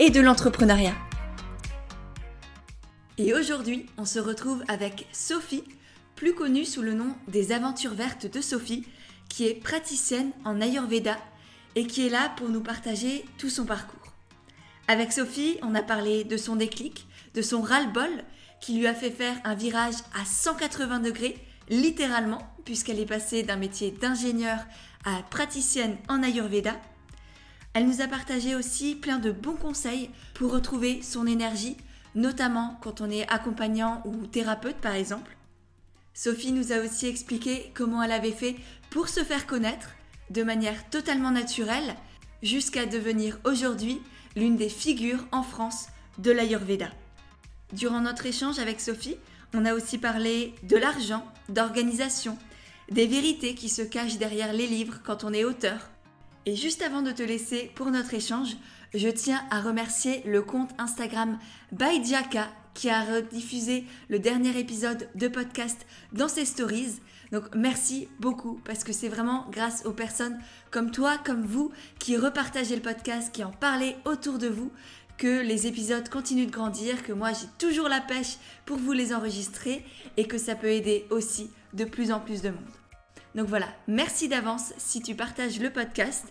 et de l'entrepreneuriat. Et aujourd'hui, on se retrouve avec Sophie, plus connue sous le nom des Aventures Vertes de Sophie, qui est praticienne en Ayurveda et qui est là pour nous partager tout son parcours. Avec Sophie, on a parlé de son déclic, de son ras-le-bol qui lui a fait faire un virage à 180 degrés, littéralement, puisqu'elle est passée d'un métier d'ingénieur à praticienne en Ayurveda. Elle nous a partagé aussi plein de bons conseils pour retrouver son énergie, notamment quand on est accompagnant ou thérapeute par exemple. Sophie nous a aussi expliqué comment elle avait fait pour se faire connaître de manière totalement naturelle jusqu'à devenir aujourd'hui l'une des figures en France de l'Ayurveda. Durant notre échange avec Sophie, on a aussi parlé de l'argent, d'organisation, des vérités qui se cachent derrière les livres quand on est auteur. Et juste avant de te laisser pour notre échange, je tiens à remercier le compte Instagram Baidiaka qui a rediffusé le dernier épisode de podcast dans ses stories. Donc merci beaucoup parce que c'est vraiment grâce aux personnes comme toi, comme vous, qui repartagez le podcast, qui en parlez autour de vous, que les épisodes continuent de grandir, que moi j'ai toujours la pêche pour vous les enregistrer et que ça peut aider aussi de plus en plus de monde. Donc voilà, merci d'avance si tu partages le podcast.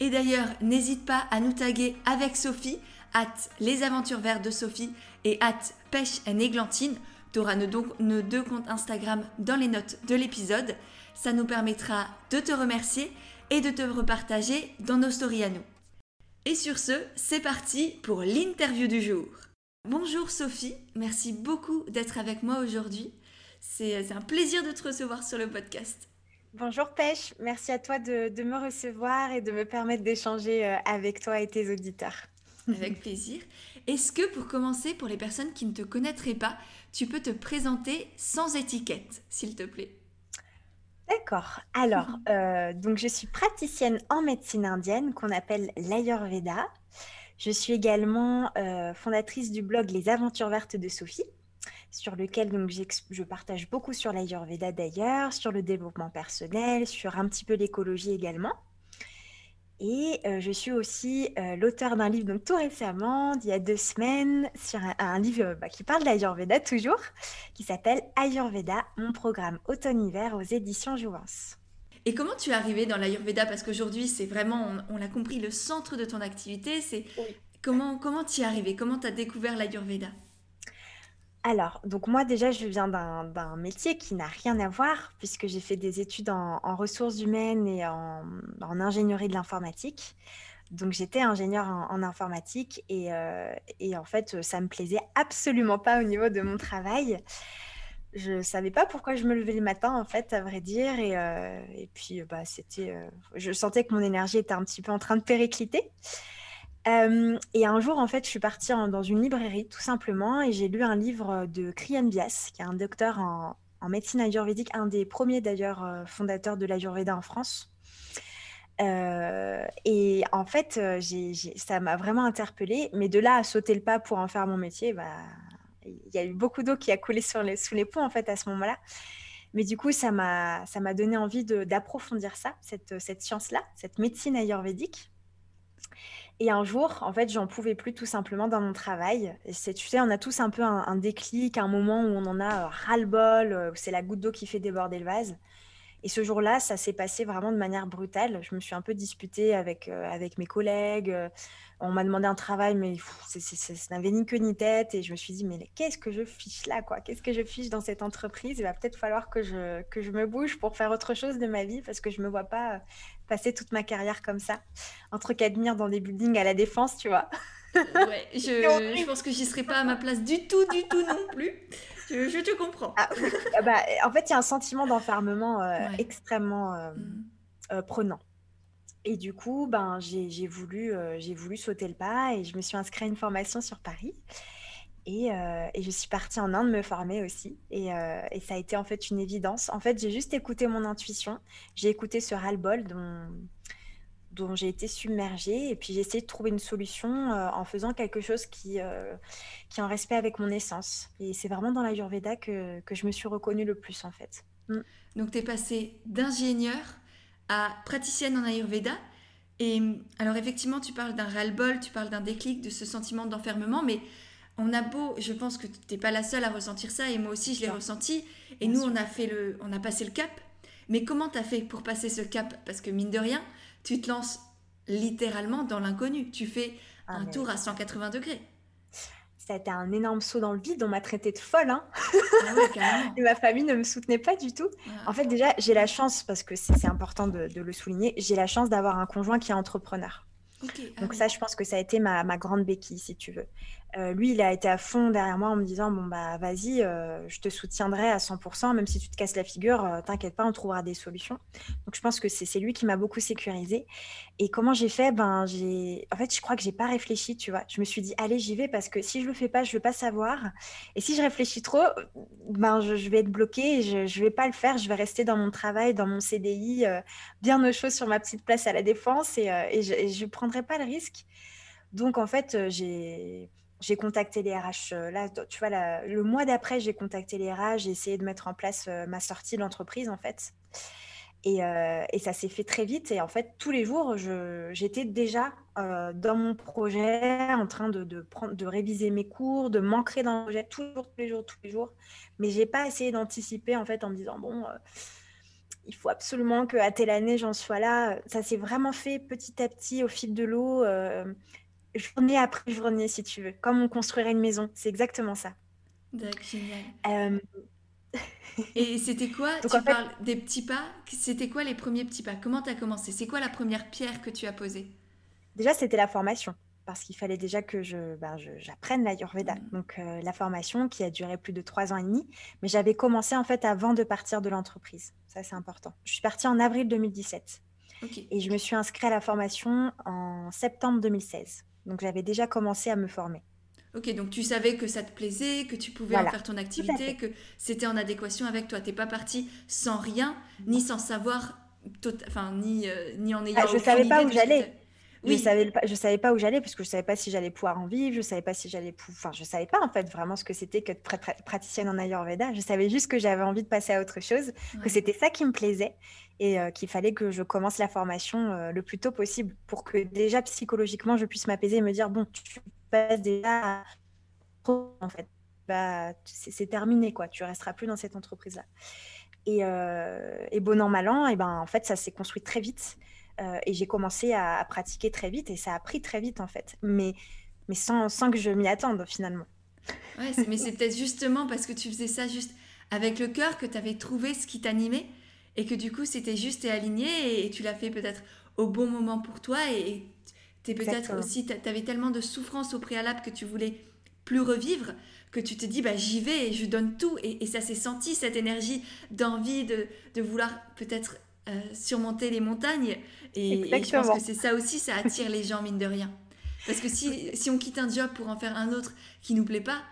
Et d'ailleurs, n'hésite pas à nous taguer avec Sophie, at les aventures vertes de Sophie et at pêche et églantine. Tu auras nos, nos deux comptes Instagram dans les notes de l'épisode. Ça nous permettra de te remercier et de te repartager dans nos stories à nous. Et sur ce, c'est parti pour l'interview du jour. Bonjour Sophie, merci beaucoup d'être avec moi aujourd'hui. C'est un plaisir de te recevoir sur le podcast. Bonjour Pêche, merci à toi de, me recevoir et de me permettre d'échanger euh, avec toi et tes auditeurs. Avec plaisir. Est-ce que pour commencer, pour les personnes qui ne te connaîtraient pas, tu peux te présenter sans étiquette, s'il te plaît? D'accord. Alors, euh, donc je suis praticienne en médecine indienne qu'on appelle l'Ayurveda. Je suis également euh, fondatrice du blog Les Aventures Vertes de Sophie, sur lequel donc, je partage beaucoup sur l'Ayurveda d'ailleurs, sur le développement personnel, sur un petit peu l'écologie également. Et euh, je suis aussi euh, l'auteur d'un livre donc tout récemment, il y a deux semaines, sur un, livre bah, qui parle d'Ayurveda toujours, qui s'appelle Ayurveda, mon programme automne-hiver aux éditions Jouvence. Et comment tu es arrivée dans l'Ayurveda? Parce qu'aujourd'hui, c'est vraiment, on, l'a compris, le centre de ton activité. C'est comment comment tu es arrivée? Comment tu as découvert l'Ayurveda? Alors, donc moi déjà, je viens d'un métier qui n'a rien à voir puisque j'ai fait des études en, ressources humaines et en, ingénierie de l'informatique. Donc j'étais ingénieure en, informatique euh, et, en fait, ça me plaisait absolument pas au niveau de mon travail. Je savais pas pourquoi je me levais le matin en fait, à vrai dire, et, euh, puis bah c'était, euh, je sentais que mon énergie était un petit peu en train de péricliter et un jour, en fait, je suis partie dans une librairie, tout simplement, et j'ai lu un livre de Kriyan Bias, qui est un docteur en, médecine ayurvédique, un des premiers d'ailleurs fondateurs de l'Ayurveda en France. et en fait, ça m'a vraiment interpellée, mais de là à sauter le pas pour en faire mon métier, bah, il y a eu beaucoup d'eau qui a coulé sous les ponts en fait à ce moment-là. Mais du coup, ça m'a donné envie d'approfondir ça, cette, cette science-là, cette médecine ayurvédique. Et un jour, en fait, j'en pouvais plus tout simplement dans mon travail. Et c'est, tu sais, on a tous un peu un, déclic, un moment où on en a euh, ras-le-bol, euh, où c'est la goutte d'eau qui fait déborder le vase. Et ce jour-là, ça s'est passé vraiment de manière brutale. Je me suis un peu disputée avec, euh, avec mes collègues. On m'a demandé un travail, mais ça n'avait ni queue ni tête. Et je me suis dit, mais qu'est-ce que je fiche là quoi? Qu'est-ce que je fiche dans cette entreprise? Il va peut-être falloir que je, que je me bouge pour faire autre chose de ma vie parce que je ne me vois pas passer toute ma carrière comme ça, entre qu'admire dans des buildings à la défense, tu vois. ouais, je, je, pense que j'y serais pas à ma place du tout, du tout non plus. Je, te comprends. Ah, ah bah, en fait, il y a un sentiment d'enfermement euh, extrêmement euh, mm. euh, prenant. Et du coup, ben, j'ai voulu, j'ai voulu sauter le pas et je me suis inscrite à une formation sur Paris. Et, et je suis partie en Inde me former aussi. Et, et, ça a été en fait une évidence. En fait, j'ai juste écouté mon intuition. J'ai écouté ce ras-le-bol dont, j'ai été submergée. Et puis j'ai essayé de trouver une solution en faisant quelque chose qui, est en respect avec mon essence. Et c'est vraiment dans l'Ayurveda que, que je me suis reconnue le plus en fait. Mm. Donc tu es passée d'ingénieur à praticienne en Ayurveda. Et alors effectivement, tu parles d'un ras-le-bol, tu parles d'un déclic, de ce sentiment d'enfermement, mais on a beau, je pense que tu n'es pas la seule à ressentir ça, et moi aussi je l'ai ressenti, et nous on a, fait le, on a passé le cap. Mais comment tu as fait pour passer ce cap? Parce que mine de rien, tu te lances littéralement dans l'inconnu. Tu fais ah, un tour à 180 degrés ça a été un énorme saut dans le vide. On m'a traité de folle. Hein ah et ma famille ne me soutenait pas du tout. Ah. En fait, déjà, j'ai la chance, parce que c'est important de, le souligner, j'ai la chance d'avoir un conjoint qui est entrepreneur. Ah Donc ça, je pense que ça a été ma, ma grande béquille, si tu veux. Euh, lui, il a été à fond derrière moi en me disant bon bah vas-y, euh, je te soutiendrai à 100%, même si tu te casses la figure, euh, t'inquiète pas, on trouvera des solutions. Donc je pense que c'est lui qui m'a beaucoup sécurisé. Et comment j'ai fait? Ben en fait, je crois que j'ai pas réfléchi, tu vois. Je me suis dit allez, j'y vais parce que si je le fais pas, je veux pas savoir. Et si je réfléchis trop, ben je, vais être bloquée, je, je vais pas le faire, je vais rester dans mon travail, dans mon CDI, bien au chaud sur ma petite place à la défense et, et je, ne prendrai pas le risque. Donc en fait, j'ai j'ai contacté les RH. Euh, là, tu vois, le mois d'après, j'ai contacté les RH, j'ai essayé de mettre en place euh, ma sortie de l'entreprise, en fait. Euh, et, ça s'est fait très vite. Et en fait, tous les jours, j'étais déjà dans mon projet, en train de, réviser mes cours, de m'ancrer dans le projet toujours, tous les jours, tous les jours. Mais j'ai pas essayé d'anticiper, en fait, en me disant, bon, il faut absolument qu'à telle année, j'en sois là. Ça s'est vraiment fait petit à petit, au fil de l'eau journée après journée, si tu veux, comme on construirait une maison. C'est exactement ça. D'accord, génial. Euh, Et c'était quoi Tu parles des petits pas. C'était quoi les premiers petits pas? Comment tu as commencé? C'est quoi la première pierre que tu as posée? Déjà, c'était la formation. Parce qu'il fallait déjà que je, ben, j'apprenne l'Ayurveda. Mmh. Donc, euh, la formation qui a duré plus de trois ans et demi. Mais j'avais commencé en fait avant de partir de l'entreprise. Ça, c'est important. Je suis partie en avril 2017. Et je me suis inscrite à la formation en septembre 2016. Donc j'avais déjà commencé à me former. Ok, donc tu savais que ça te plaisait, que tu pouvais en faire ton activité, que c'était en adéquation avec toi. T'es pas parti sans rien, ni sans savoir, enfin ni euh, ni en ayant. Ah, je savais pas où j'allais. Oui. Je savais je savais pas où j'allais parce que je savais pas si j'allais pouvoir en vivre, je savais pas si j'allais enfin je savais pas en fait vraiment ce que c'était que de praticienne en Ayurveda. Je savais juste que j'avais envie de passer à autre chose, que c'était ça qui me plaisait et euh, qu'il fallait que je commence la formation euh, le plus tôt possible pour que déjà psychologiquement je puisse m'apaiser et me dire bon tu passes déjà en fait. Bah, c'est terminé quoi. Tu resteras plus dans cette entreprise là et, euh, et bon an mal an et ben en fait ça s'est construit très vite et j'ai commencé à, pratiquer très vite et ça a pris très vite en fait. Mais mais sans, sans que je m'y attende finalement. Ouais, mais c'est peut-être justement parce que tu faisais ça juste avec le cœur que tu avais trouvé ce qui t'animait et que du coup c'était juste et aligné et, tu l'as fait peut-être au bon moment pour toi et tu peut-être aussi tu avais tellement de souffrance au préalable que tu voulais plus revivre que tu te dis bah j'y vais et je donne tout. Et, ça s'est senti cette énergie d'envie de, de, vouloir peut-être euh, surmonter les montagnes et, je pense que c'est ça aussi ça attire les gens mine de rien parce que si, si on quitte un job pour en faire un autre qui nous plaît pas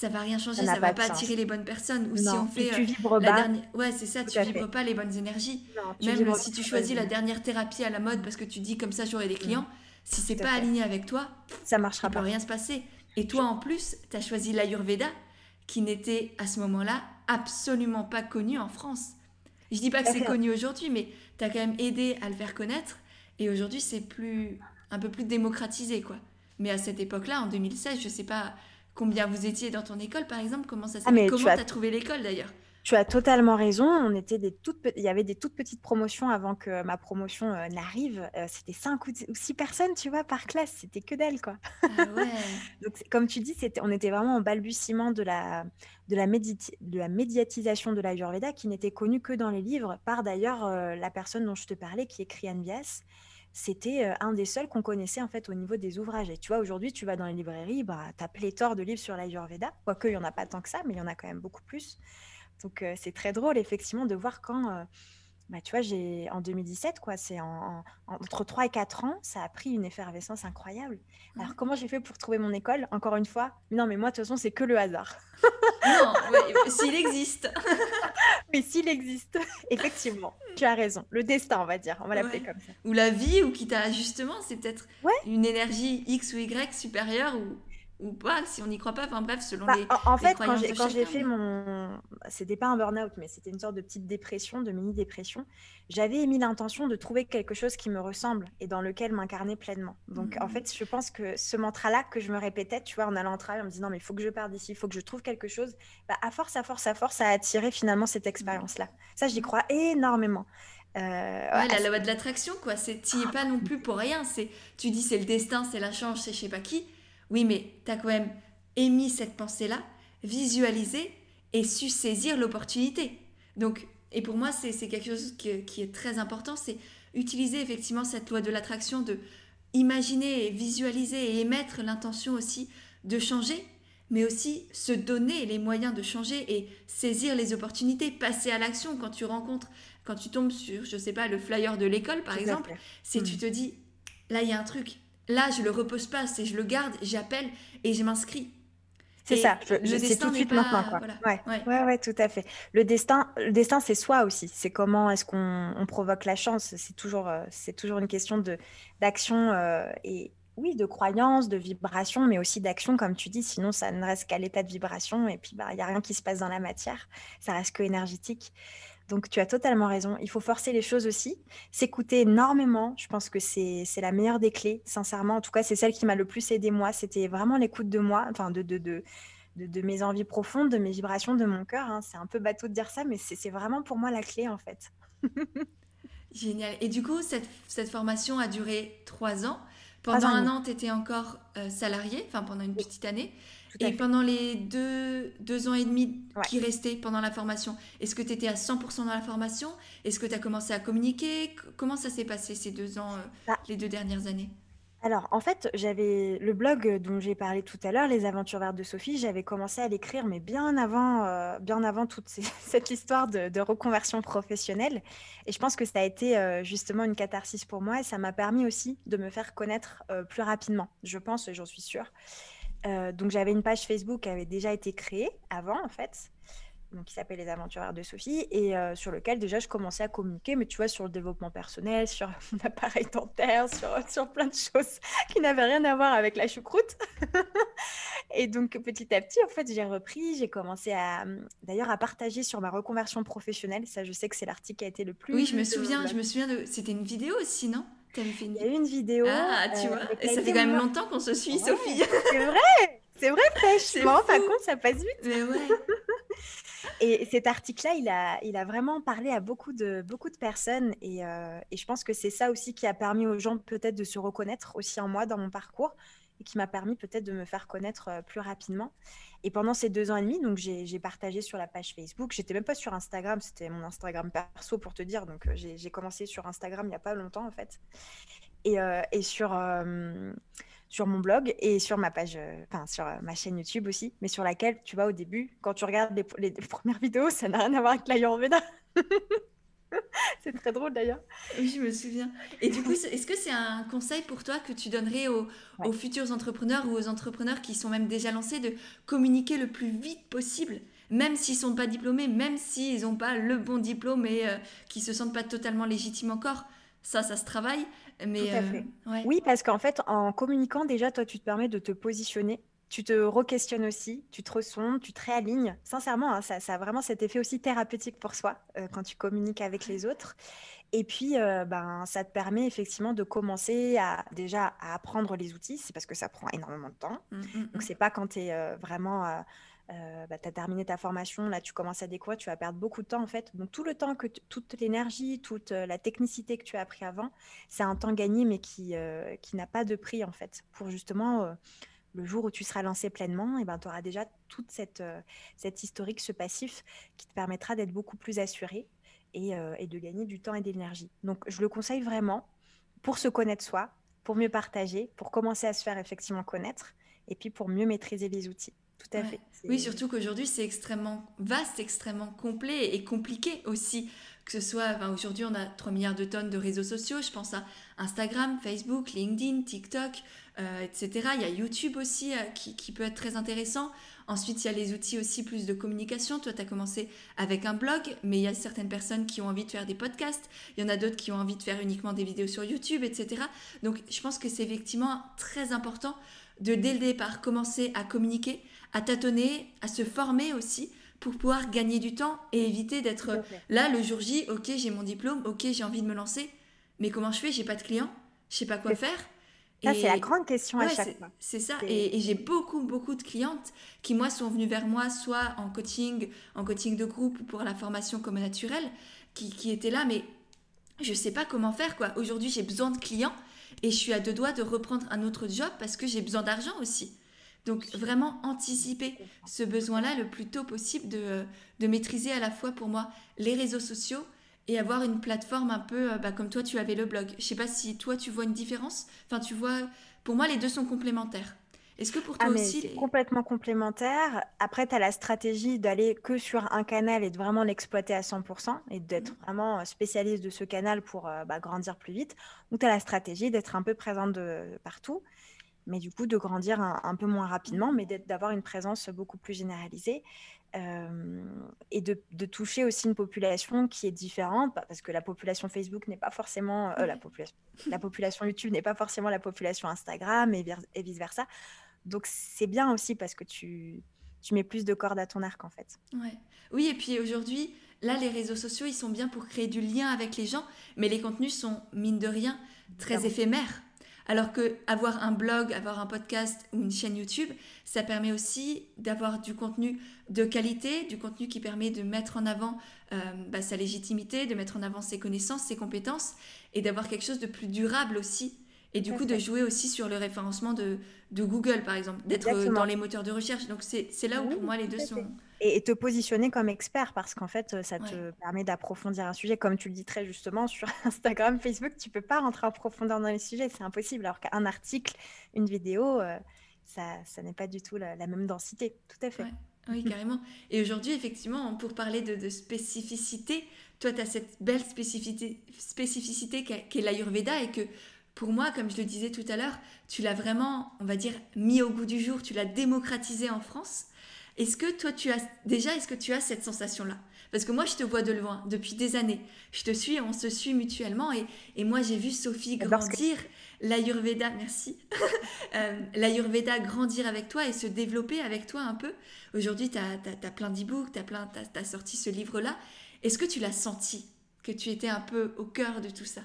ça va rien changer, ça, va pas attirer les bonnes personnes. Ou si on fait tu euh, vibres la dernière, ouais, c'est ça, tu vibres pas les bonnes énergies. Même si tu choisis la dernière thérapie à la mode parce que tu dis comme ça j'aurai des clients, si c'est pas aligné avec toi, ça marchera il pas. peut rien se passer. Et toi en plus, tu as choisi l'Ayurveda qui n'était à ce moment-là absolument pas connu en France. Je dis pas que c'est connu aujourd'hui, mais tu as quand même aidé à le faire connaître et aujourd'hui c'est plus un peu plus démocratisé quoi. Mais à cette époque-là, en 2016, je sais pas combien vous étiez dans ton école, par exemple Comment ça ah, s'est Comment tu as... trouvé l'école d'ailleurs? Tu as totalement raison. On était des toutes, il y avait des toutes petites promotions avant que ma promotion euh, n'arrive. Euh, c'était cinq ou six personnes, tu vois, par classe. C'était que d'elles, quoi. Ah Donc, comme tu dis, c'était, on était vraiment en balbutiement de la, de la, de la médiatisation de l'Ayurveda, qui n'était connue que dans les livres, par d'ailleurs euh, la personne dont je te parlais, qui est Krian Bias, c'était un des seuls qu'on connaissait en fait au niveau des ouvrages. Et tu vois, aujourd'hui, tu vas dans les librairies, bah, tu as pléthore de livres sur l'Ayurveda, quoique il n'y en a pas tant que ça, mais il y en a quand même beaucoup plus. Donc c'est très drôle, effectivement, de voir quand bah, tu vois, j'ai en 2017, quoi, c'est en, entre 3 et 4 ans, ça a pris une effervescence incroyable. Alors, comment j'ai fait pour trouver mon école? Encore une fois, non, mais moi, de toute façon, c'est que le hasard. non, s'il existe. mais s'il existe, effectivement, tu as raison. Le destin, on va dire, on va l'appeler comme ça. Ou la vie, ou qui t'a justement, c'est peut-être une énergie X ou Y supérieure, ou ou pas, si on n'y croit pas. Enfin bref, selon bah, les. En, fait, quand j'ai fait mon. C'était pas un burn-out, mais c'était une sorte de petite dépression, de mini-dépression. J'avais émis l'intention de trouver quelque chose qui me ressemble et dans lequel m'incarner pleinement. Donc en mmh. fait, je pense que ce mantra-là que je me répétais, tu vois, en allant au travail, en me disant, non, mais il faut que je parte d'ici, il faut que je trouve quelque chose, bah, à force, à force, à force, ça a attiré finalement cette expérience-là. Ça, j'y crois énormément. Euh, ouais, la loi de l'attraction, quoi. Tu n'y es pas non plus pour rien. C'est, tu dis c'est le destin, c'est la chance, c'est je sais pas qui. Oui, mais tu as quand même émis cette pensée-là, visualisé et su saisir l'opportunité. Donc, et pour moi, c'est quelque chose qui, est très important, c'est utiliser effectivement cette loi de l'attraction, de imaginer, visualiser et émettre l'intention aussi de changer, mais aussi se donner les moyens de changer et saisir les opportunités, passer à l'action quand tu rencontres, quand tu tombes sur, je sais pas, le flyer de l'école par exemple, si tu mm. te dis, là il y a un truc, Là, je le repose pas, c'est je le garde, j'appelle et je m'inscris. C'est ça, je, le c'est tout de suite maintenant. Quoi. Ouais. Ouais. ouais. tout à fait. Le destin, le destin c'est soi aussi. C'est comment est-ce qu'on provoque la chance. C'est toujours, euh, c'est toujours une question de, d'action euh, et oui, de croyance, de vibration, mais aussi d'action, comme tu dis. Sinon, ça ne reste qu'à l'état de vibration et puis bah, il n'y a rien qui se passe dans la matière. Ça reste que énergétique. Donc, tu as totalement raison. Il faut forcer les choses aussi, s'écouter énormément. Je pense que c'est la meilleure des clés, sincèrement. En tout cas, c'est celle qui m'a le plus aidé moi. C'était vraiment l'écoute de moi, enfin, de, de, de, de, mes envies profondes, de mes vibrations, de mon cœur. Hein. C'est un peu bateau de dire ça, mais c'est vraiment pour moi la clé, en fait. Génial. Et du coup, cette, cette, formation a duré trois ans. Pendant un an, tu étais encore euh, salarié, enfin pendant une petite année. Et pendant les deux, deux, ans et demi qui restaient pendant la formation, est-ce que tu étais à 100% dans la formation? Est-ce que tu as commencé à communiquer? Comment ça s'est passé ces deux ans, euh, bah les deux dernières années? Alors, en fait, j'avais le blog dont j'ai parlé tout à l'heure, Les Aventures vertes de Sophie. J'avais commencé à l'écrire, mais bien avant, euh, bien avant toute cette histoire de, reconversion professionnelle. Et je pense que ça a été euh, justement une catharsis pour moi et ça m'a permis aussi de me faire connaître plus rapidement. Je pense, et j'en suis sûre. Euh, donc j'avais une page Facebook qui avait déjà été créée avant en fait, donc qui s'appelle Les Aventurières de Sophie et euh, sur lequel déjà je commençais à communiquer, mais tu vois sur le développement personnel, sur mon appareil dentaire, sur, sur plein de choses qui n'avaient rien à voir avec la choucroute. et donc petit à petit en fait j'ai repris, j'ai commencé à d'ailleurs à partager sur ma reconversion professionnelle. Ça je sais que c'est l'article qui a été le plus. Oui je me souviens, je me souviens de, c'était une vidéo aussi non? Il y a eu une vidéo. Ah, tu euh, vois. Et ça fait quand même longtemps qu'on se suit, Sophie. C'est vrai. C'est vrai, pêche. Je pas compte, ça passe vite. Mais ouais. et cet article-là, il a, il a vraiment parlé à beaucoup de, beaucoup de personnes. Et, euh, et je pense que c'est ça aussi qui a permis aux gens peut-être de se reconnaître aussi en moi dans mon parcours et qui m'a permis peut-être de me faire connaître euh, plus rapidement. Et pendant ces deux ans et demi, donc j'ai partagé sur la page Facebook. J'étais même pas sur Instagram, c'était mon Instagram perso pour te dire. Donc euh, j'ai commencé sur Instagram il y a pas longtemps en fait. Et, euh, sur sur mon blog et sur ma page, enfin sur ma chaîne YouTube aussi, mais sur laquelle tu vois au début, quand tu regardes les, les premières vidéos, ça n'a rien à voir avec l'Ayurveda. c'est très drôle d'ailleurs. Oui, je me souviens. Et du coup, est-ce que c'est un conseil pour toi que tu donnerais aux, futurs entrepreneurs ou aux entrepreneurs qui sont même déjà lancés de communiquer le plus vite possible même s'ils sont pas diplômés, même s'ils n'ont pas le bon diplôme et euh, qui se sentent pas totalement légitimes encore, ça, ça se travaille. Mais, Tout à fait. Euh, oui, parce qu'en fait, en communiquant, déjà, toi, tu te permets de te positionner tu te re-questionnes aussi, tu te ressondes, tu te réalignes. Sincèrement, hein, ça, a vraiment cet effet aussi thérapeutique pour soi euh, quand tu communiques avec les autres. Et puis, euh, ben, ça te permet effectivement de commencer à déjà à apprendre les outils. C'est parce que ça prend énormément de temps. Mmh, mmh, Donc, mmh. c'est pas quand tu es euh, vraiment... bah, tu as terminé ta formation, là tu commences à découvrir, tu vas perdre beaucoup de temps en fait. Donc tout le temps que toute l'énergie, toute la technicité que tu as appris avant, c'est un temps gagné mais qui, qui n'a pas de prix en fait pour justement le jour où tu seras lancé pleinement, et eh ben, tu auras déjà toute cette, euh, cette historique, ce passif qui te permettra d'être beaucoup plus assuré et, euh, et, de gagner du temps et de l'énergie. Donc, je le conseille vraiment pour se connaître soi, pour mieux partager, pour commencer à se faire effectivement connaître et puis pour mieux maîtriser les outils. Tout à fait. Oui, surtout qu'aujourd'hui, c'est extrêmement vaste, extrêmement complet et compliqué aussi que ce soit, aujourd'hui on a 3 milliards de tonnes de réseaux sociaux, je pense à Instagram, Facebook, LinkedIn, TikTok, euh, etc. Il y a YouTube aussi euh, qui, qui, peut être très intéressant. Ensuite, il y a les outils aussi plus de communication. Toi, tu as commencé avec un blog, mais il y a certaines personnes qui ont envie de faire des podcasts. Il y en a d'autres qui ont envie de faire uniquement des vidéos sur YouTube, etc. Donc, je pense que c'est effectivement très important de, dès le départ, commencer à communiquer, à tâtonner, à se former aussi pour pouvoir gagner du temps et éviter d'être là le jour J, ok, j'ai mon diplôme, ok, j'ai envie de me lancer, mais comment je fais? J'ai pas de clients, je sais pas quoi faire. Ça, c'est la grande question à chaque fois. C'est ça. Et, j'ai beaucoup, beaucoup de clientes qui, moi, sont venues vers moi, soit en coaching, en coaching de groupe ou pour la formation comme naturelle, qui, qui étaient là, mais je sais pas comment faire, quoi. Aujourd'hui, j'ai besoin de clients et je suis à deux doigts de reprendre un autre job parce que j'ai besoin d'argent aussi. Donc vraiment anticiper ce besoin-là le plus tôt possible de, de, maîtriser à la fois pour moi les réseaux sociaux et avoir une plateforme un peu euh, bah, comme toi tu avais le blog. Je sais pas si toi tu vois une différence. Enfin tu vois, pour moi les deux sont complémentaires. Est-ce que pour toi ah, aussi C'est complètement complémentaire. Après, tu as la stratégie d'aller que sur un canal et de vraiment l'exploiter à 100% et d'être mmh. vraiment spécialiste de ce canal pour euh, bah, grandir plus vite. Ou tu as la stratégie d'être un peu présente de, partout mais du coup de grandir un, peu moins rapidement, mais d'avoir une présence beaucoup plus généralisée euh, et de, toucher aussi une population qui est différente, bah, parce que la population Facebook n'est pas forcément euh, la population, la population YouTube n'est pas forcément la population Instagram et, et vice versa. Donc c'est bien aussi parce que tu, tu mets plus de cordes à ton arc en fait. Ouais. Oui, et puis aujourd'hui, là, les réseaux sociaux, ils sont bien pour créer du lien avec les gens, mais les contenus sont, mine de rien, très éphémères. Alors que avoir un blog, avoir un podcast ou une chaîne YouTube, ça permet aussi d'avoir du contenu de qualité, du contenu qui permet de mettre en avant euh, bah, sa légitimité, de mettre en avant ses connaissances, ses compétences et d'avoir quelque chose de plus durable aussi. Et du coup, de jouer aussi sur le référencement de, Google, par exemple, d'être dans les moteurs de recherche. Donc, c'est là où pour moi les deux sont et, te positionner comme expert parce qu'en fait, ça te permet d'approfondir un sujet. Comme tu le dis très justement, sur Instagram, Facebook, tu peux pas rentrer en profondeur dans les sujets, c'est impossible. Alors qu'un article, une vidéo, euh, ça, ça n'est pas du tout la, même densité. Tout à fait. Oui, carrément. Et aujourd'hui, effectivement, pour parler de, spécificité, toi, tu as cette belle spécificité, spécificité qu'est l'Ayurveda et que pour moi, comme je le disais tout à l'heure, tu l'as vraiment, on va dire, mis au goût du jour, tu l'as démocratisé en France. Est-ce que toi, tu as déjà, est-ce que tu as cette sensation-là? Parce que moi, je te vois de loin depuis des années. Je te suis, on se suit mutuellement. Et, et moi, j'ai vu Sophie grandir, l'Ayurveda, merci, euh, l'Ayurveda grandir avec toi et se développer avec toi un peu. Aujourd'hui, tu as, as, plein d'e-books, tu as, as sorti ce livre-là. Est-ce que tu l'as senti que tu étais un peu au cœur de tout ça?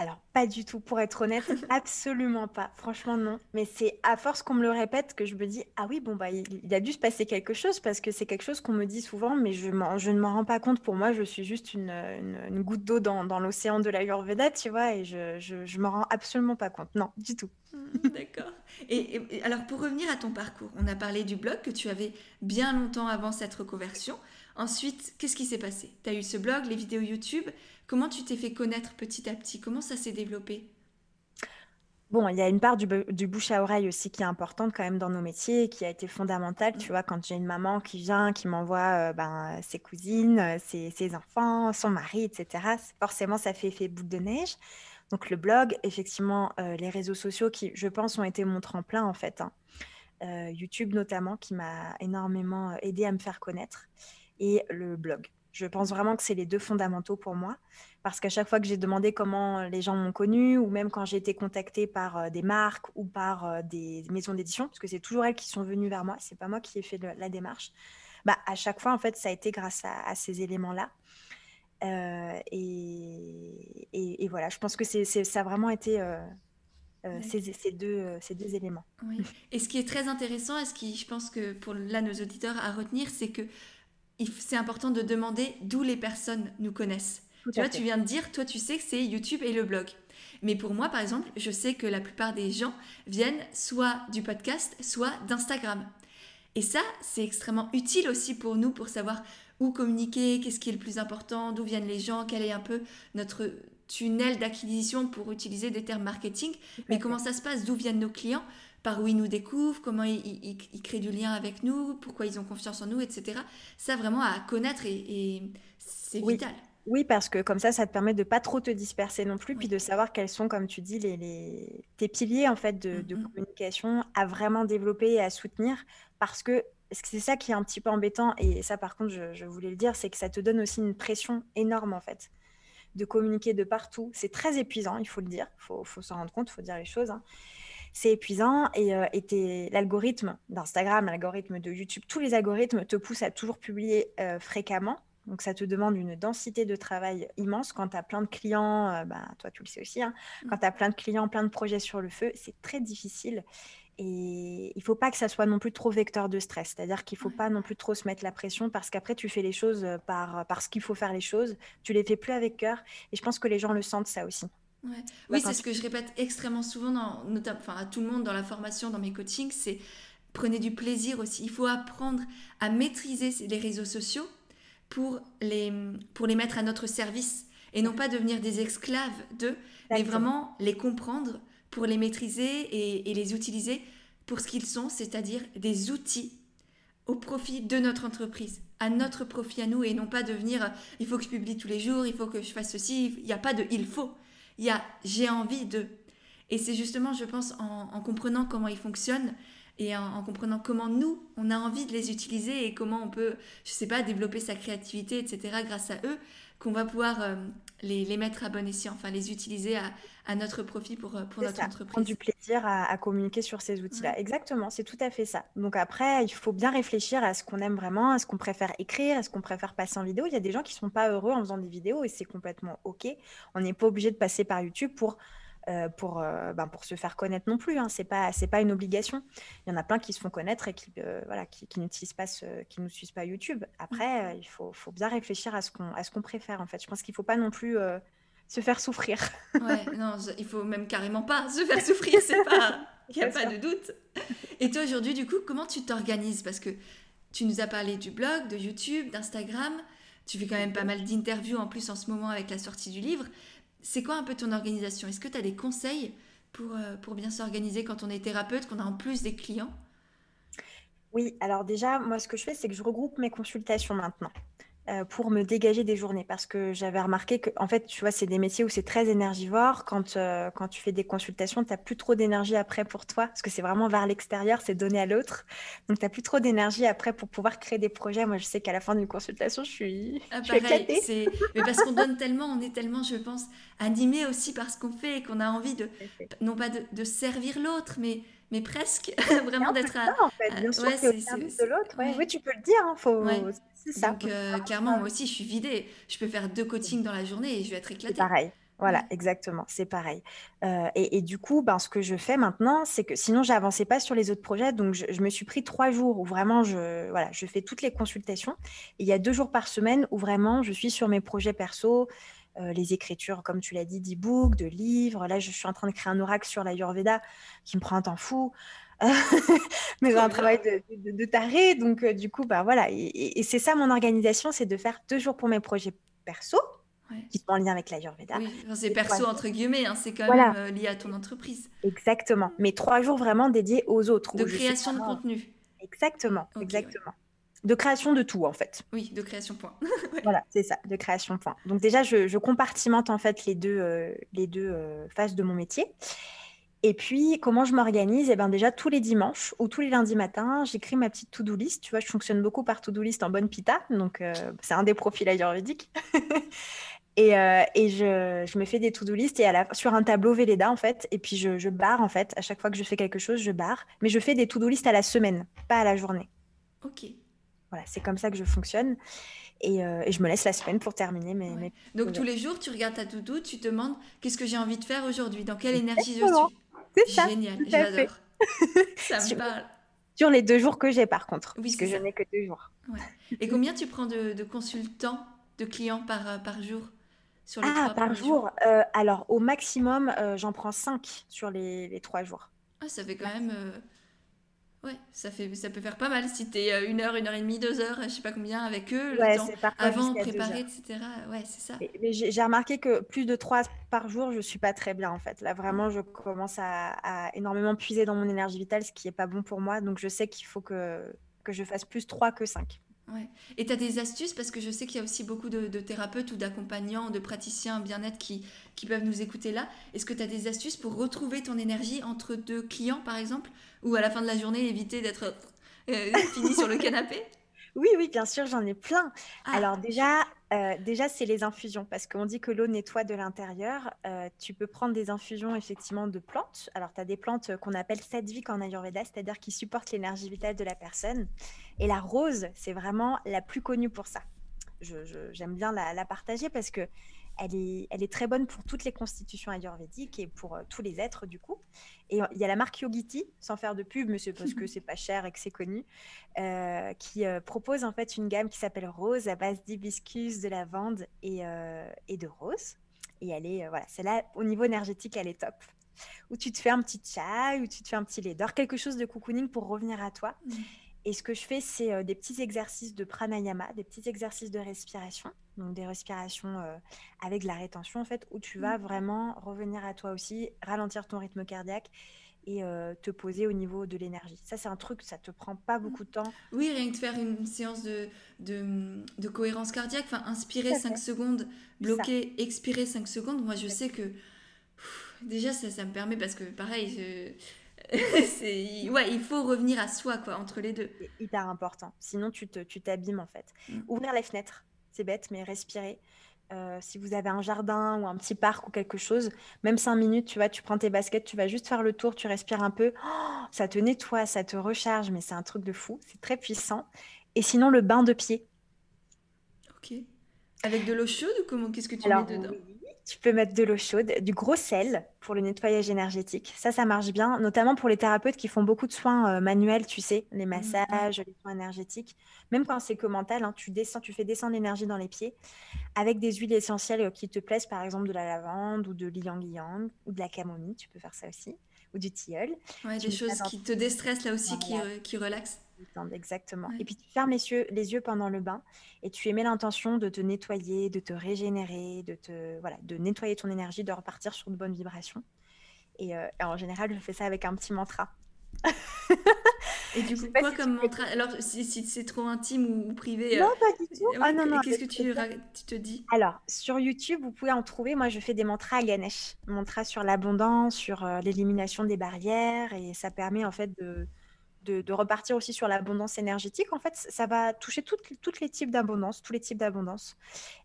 Alors, pas du tout, pour être honnête, absolument pas. Franchement, non. Mais c'est à force qu'on me le répète que je me dis, ah oui, bon, bah, il, a dû se passer quelque chose parce que c'est quelque chose qu'on me dit souvent, mais je, je ne m'en rends pas compte. Pour moi, je suis juste une, une, goutte d'eau dans, dans l'océan de l'Ayurveda, tu vois, et je, je, je m'en rends absolument pas compte. Non, du tout. Mmh, d'accord. Et, alors, pour revenir à ton parcours, on a parlé du blog que tu avais bien longtemps avant cette reconversion. Ensuite, qu'est-ce qui s'est passé? Tu as eu ce blog, les vidéos YouTube. Comment tu t'es fait connaître petit à petit? Comment ça s'est développé? Bon, il y a une part du, bouche à oreille aussi qui est importante quand même dans nos métiers, qui a été fondamentale. Tu vois, quand j'ai une maman qui vient, qui m'envoie euh, ben, ses cousines, euh, ses, enfants, son mari, etc., forcément, ça fait effet boule de neige. Donc le blog, effectivement, euh, les réseaux sociaux qui, je pense, ont été mon tremplin en fait. Hein. YouTube notamment, qui m'a énormément aidé à me faire connaître, et le blog. Je pense vraiment que c'est les deux fondamentaux pour moi, parce qu'à chaque fois que j'ai demandé comment les gens m'ont connu, ou même quand j'ai été contactée par euh, des marques ou par euh, des maisons d'édition, parce que c'est toujours elles qui sont venues vers moi, c'est pas moi qui ai fait la démarche. Bah, à chaque fois, en fait, ça a été grâce à, ces éléments-là. Euh, et, voilà, je pense que c'est, ça a vraiment été ces, deux, ces deux éléments. Oui. Et ce qui est très intéressant, et ce qui, je pense que pour là, nos auditeurs à retenir, c'est que c'est important de demander d'où les personnes nous connaissent. tu vois, tu viens de dire, toi, tu sais que c'est YouTube et le blog. Mais pour moi, par exemple, je sais que la plupart des gens viennent soit du podcast, soit d'Instagram. Et ça, c'est extrêmement utile aussi pour nous pour savoir où communiquer, qu'est-ce qui est le plus important, d'où viennent les gens, quel est un peu notre tunnel d'acquisition pour utiliser des termes marketing, mais comment ça se passe, d'où viennent nos clients? Par où ils nous découvrent, comment ils, créent du lien avec nous, pourquoi ils ont confiance en nous, etc. Ça vraiment à connaître et, c'est vital. Oui, parce que comme ça, ça te permet de pas trop te disperser non plus, puis de savoir quels sont, comme tu dis, les, tes piliers en fait de, de communication à vraiment développer et à soutenir, parce que c'est ça qui est un petit peu embêtant, et ça par contre, je, voulais le dire, c'est que ça te donne aussi une pression énorme en fait, de communiquer de partout. C'est très épuisant, il faut le dire, il faut, faut s'en rendre compte, il faut dire les choses. Hein. C'est épuisant et, euh, l'algorithme d'Instagram, l'algorithme de YouTube, tous les algorithmes te poussent à toujours publier euh, fréquemment. Donc, ça te demande une densité de travail immense. Quand tu as plein de clients, euh, bah, toi, tu le sais aussi, hein, mmh. quand tu as plein de clients, plein de projets sur le feu, c'est très difficile. Et il ne faut pas que ça soit non plus trop vecteur de stress. C'est-à-dire qu'il ne faut pas non plus trop se mettre la pression parce qu'après, tu fais les choses par, parce qu'il faut faire les choses. Tu les fais plus avec cœur. Et je pense que les gens le sentent, ça aussi. Oui, c'est ce que je répète extrêmement souvent, dans, enfin, à tout le monde dans la formation, dans mes coachings, c'est prenez du plaisir aussi. Il faut apprendre à maîtriser les réseaux sociaux pour les, pour les mettre à notre service et non pas devenir des esclaves d'eux, mais vraiment les comprendre pour les maîtriser et, les utiliser pour ce qu'ils sont, c'est-à-dire des outils au profit de notre entreprise, à notre profit à nous, et non pas devenir il faut que je publie tous les jours, il faut que je fasse ceci, il n'y a pas de il faut, il y a j'ai envie de. Et c'est justement, je pense, en, comprenant comment ils fonctionnent et en, comprenant comment nous, on a envie de les utiliser et comment on peut, je sais pas, développer sa créativité, etc., grâce à eux, qu'on va pouvoir euh, les, les, mettre à bon escient, enfin les utiliser à, à notre profit pour, euh, pour notre ça, entreprise. Prendre du plaisir à, communiquer sur ces outils-là. Exactement, c'est tout à fait ça. Donc après, il faut bien réfléchir à ce qu'on aime vraiment, à ce qu'on préfère écrire, à ce qu'on préfère passer en vidéo. Il y a des gens qui ne sont pas heureux en faisant des vidéos et c'est complètement OK. On n'est pas obligé de passer par YouTube pour pour, euh, ben, pour se faire connaître non plus. Hein. Ce n'est pas, pas une obligation. Il y en a plein qui se font connaître et qui, voilà, qui, qui n'utilisent pas, ce, qui n'utilisent pas YouTube. Après, il faut, faut, bien réfléchir à ce qu'on, qu'on préfère. En fait. Je pense qu'il ne faut pas non plus se faire souffrir. ouais, non, il faut même carrément pas se faire souffrir, c'est pas, il n'y a pas de doute. Et toi aujourd'hui, du coup, comment tu t'organises? Parce que tu nous as parlé du blog, de YouTube, d'Instagram. Tu fais quand même pas mal d'interviews en plus en ce moment avec la sortie du livre. C'est quoi un peu ton organisation? Est-ce que tu as des conseils pour, euh, pour bien s'organiser quand on est thérapeute, qu'on a en plus des clients? Oui, alors déjà, moi, ce que je fais, c'est que je regroupe mes consultations maintenant. Euh, pour me dégager des journées parce que j'avais remarqué que, en fait, tu vois, c'est des métiers où c'est très énergivore. Quand, euh, quand tu fais des consultations, tu n'as plus trop d'énergie après pour toi parce que c'est vraiment vers l'extérieur, c'est donné à l'autre. Donc, tu n'as plus trop d'énergie après pour pouvoir créer des projets. Moi, je sais qu'à la fin d'une consultation, je suis, ah, je Mais parce qu'on donne tellement, on est tellement, je pense, animé aussi par ce qu'on fait et qu'on a envie de, non pas de, de servir l'autre, mais mais presque vraiment d'être à... en fait. bien sûr ouais, c'est de l'autre oui tu peux le dire hein, faut donc, euh, clairement, moi aussi, je suis vidée. Je peux faire deux coachings dans la journée et je vais être éclatée. Pareil. Voilà, exactement, c'est pareil. Euh, et, du coup, ben, ce que je fais maintenant, c'est que sinon, j'avançais pas sur les autres projets. Donc, je, me suis pris trois jours où vraiment, je, voilà, je fais toutes les consultations. Et il y a deux jours par semaine où vraiment, je suis sur mes projets perso, euh, les écritures, comme tu l'as dit, d'e-book, de livres. Là, je suis en train de créer un oracle sur l'Ayurveda qui me prend un temps fou. Mais un travail de, de, taré. Donc, euh, du coup, bah, voilà. Et, c'est ça mon organisation, c'est de faire deux jours pour mes projets perso, qui sont en lien avec l'Ayurveda. Oui, c'est perso entre guillemets, hein, c'est quand même euh, lié à ton entreprise. Exactement. Mais trois jours vraiment dédiés aux autres. De création de contenu. Exactement, exactement. De création de tout, en fait. Oui, de création point. Voilà, c'est ça, de création point. Donc déjà, je, compartimente en fait les deux, euh, les deux phases de mon métier. Et puis, comment je m'organise? Eh bien, déjà, tous les dimanches ou tous les lundis matins, j'écris ma petite to-do list. Tu vois, je fonctionne beaucoup par to-do list en bonne pita. Donc, euh, c'est un des profils ayurvédiques. et, euh, et je, je, me fais des to-do list et à la, sur un tableau Véleda, en fait. Et puis, je, je, barre, en fait. À chaque fois que je fais quelque chose, je barre. Mais je fais des to-do list à la semaine, pas à la journée. OK. Voilà, c'est comme ça que je fonctionne. Et, euh, et, je me laisse la semaine pour terminer mes. Donc tous les jours, tu regardes ta to-do, tu te demandes qu'est-ce que j'ai envie de faire aujourd'hui, dans quelle énergie je suis? C'est ça. Génial, j'adore. ça me parle. Sur les deux jours que j'ai, par contre, oui, puisque je n'ai que deux jours. Et combien tu prends de, consultants, de clients par, euh, par jour sur les Ah, par jour euh, Alors, au maximum, euh, j'en prends cinq sur les, les, trois jours. Ah, ça fait quand même Ouais, ça, fait, ça peut faire pas mal si t'es euh, une heure, une heure et demie, deux heures, je sais pas combien avec eux, le temps avant, préparer, etc. Ouais, c'est ça. Mais, j'ai remarqué que plus de trois par jour, je suis pas très bien en fait. Là, vraiment, je commence à, énormément puiser dans mon énergie vitale, ce qui est pas bon pour moi. Donc, je sais qu'il faut que, que je fasse plus trois que cinq. Et tu as des astuces parce que je sais qu'il y a aussi beaucoup de, thérapeutes ou d'accompagnants, de praticiens bien-être qui, qui peuvent nous écouter là. Est-ce que tu as des astuces pour retrouver ton énergie entre deux clients par exemple? Ou à la fin de la journée éviter d'être euh, fini sur le canapé? Oui, oui, bien sûr, j'en ai plein. Ah, Alors déjà, euh, déjà c'est les infusions, parce qu'on dit que l'eau nettoie de l'intérieur. Euh, tu peux prendre des infusions effectivement de plantes. Alors tu as des plantes qu'on appelle sadhvik en Ayurveda, c'est-à-dire qui supportent l'énergie vitale de la personne. Et la rose, c'est vraiment la plus connue pour ça. J'aime bien la, la, partager parce que elle est, elle est très bonne pour toutes les constitutions ayurvédiques et pour euh, tous les êtres du coup. Et il y a la marque Yogiti, sans faire de pub, mais c'est parce que c'est pas cher et que c'est connu, euh, qui euh, propose en fait une gamme qui s'appelle Rose à base d'hibiscus, de lavande et, et de rose. Et elle est, voilà, celle-là, au niveau énergétique, elle est top. Où tu te fais un petit chai, ou tu te fais un petit lait d'or, quelque chose de cocooning pour revenir à toi. Mmh. Et ce que je fais, c'est euh, des petits exercices de pranayama, des petits exercices de respiration, donc des respirations euh, avec de la rétention en fait, où tu vas mmh. vraiment revenir à toi aussi, ralentir ton rythme cardiaque et euh, te poser au niveau de l'énergie. Ça, c'est un truc, ça te prend pas mmh. beaucoup de temps. Oui, rien que de faire une séance de, de, cohérence cardiaque, enfin, inspirer 5 secondes, bloquer, expirer 5 secondes. Moi, je sais que déjà, ça, ça me permet, parce que pareil, je, ouais, il faut revenir à soi, quoi, entre les deux. C'est hyper important. Sinon, tu t'abîmes, tu en fait. Mm. Ouvrir les fenêtres, c'est bête, mais respirer. Euh, si vous avez un jardin ou un petit parc ou quelque chose, même cinq minutes, tu vois, tu prends tes baskets, tu vas juste faire le tour, tu respires un peu. Oh, ça te nettoie, ça te recharge, mais c'est un truc de fou. C'est très puissant. Et sinon, le bain de pied. Ok. Avec de l'eau chaude ou comment Qu'est-ce que tu mets dedans? Tu peux mettre de l'eau chaude, du gros sel pour le nettoyage énergétique. Ça, ça marche bien, notamment pour les thérapeutes qui font beaucoup de soins euh, manuels, tu sais, les mmh, massages, les soins énergétiques. Même quand c'est commental, hein, tu descends, tu fais descendre l'énergie dans les pieds avec des huiles essentielles euh, qui te plaisent, par exemple de la lavande ou de l'yang yang ou de la camomille. Tu peux faire ça aussi ou du tilleul. Ouais, des choses qui te déstressent là aussi, qui, qui relaxent. Exactement. Et puis tu fermes les yeux, les yeux pendant le bain et tu émets l'intention de te nettoyer, de te régénérer, de te voilà, de nettoyer ton énergie, de repartir sur de bonnes vibrations. Et, euh, en général, je fais ça avec un petit mantra. et du coup, quoi comme mantra? Alors, si, c'est trop intime ou, privé Non, euh, pas du tout. ah, non, non, Qu'est-ce que tu, tu, te dis? Alors, sur YouTube, vous pouvez en trouver. Moi, je fais des mantras à Ganesh. Mantras sur l'abondance, sur euh, l'élimination des barrières. Et ça permet en fait de, de, repartir aussi sur l'abondance énergétique. En fait, ça va toucher toutes, les types d'abondance, tous les types d'abondance.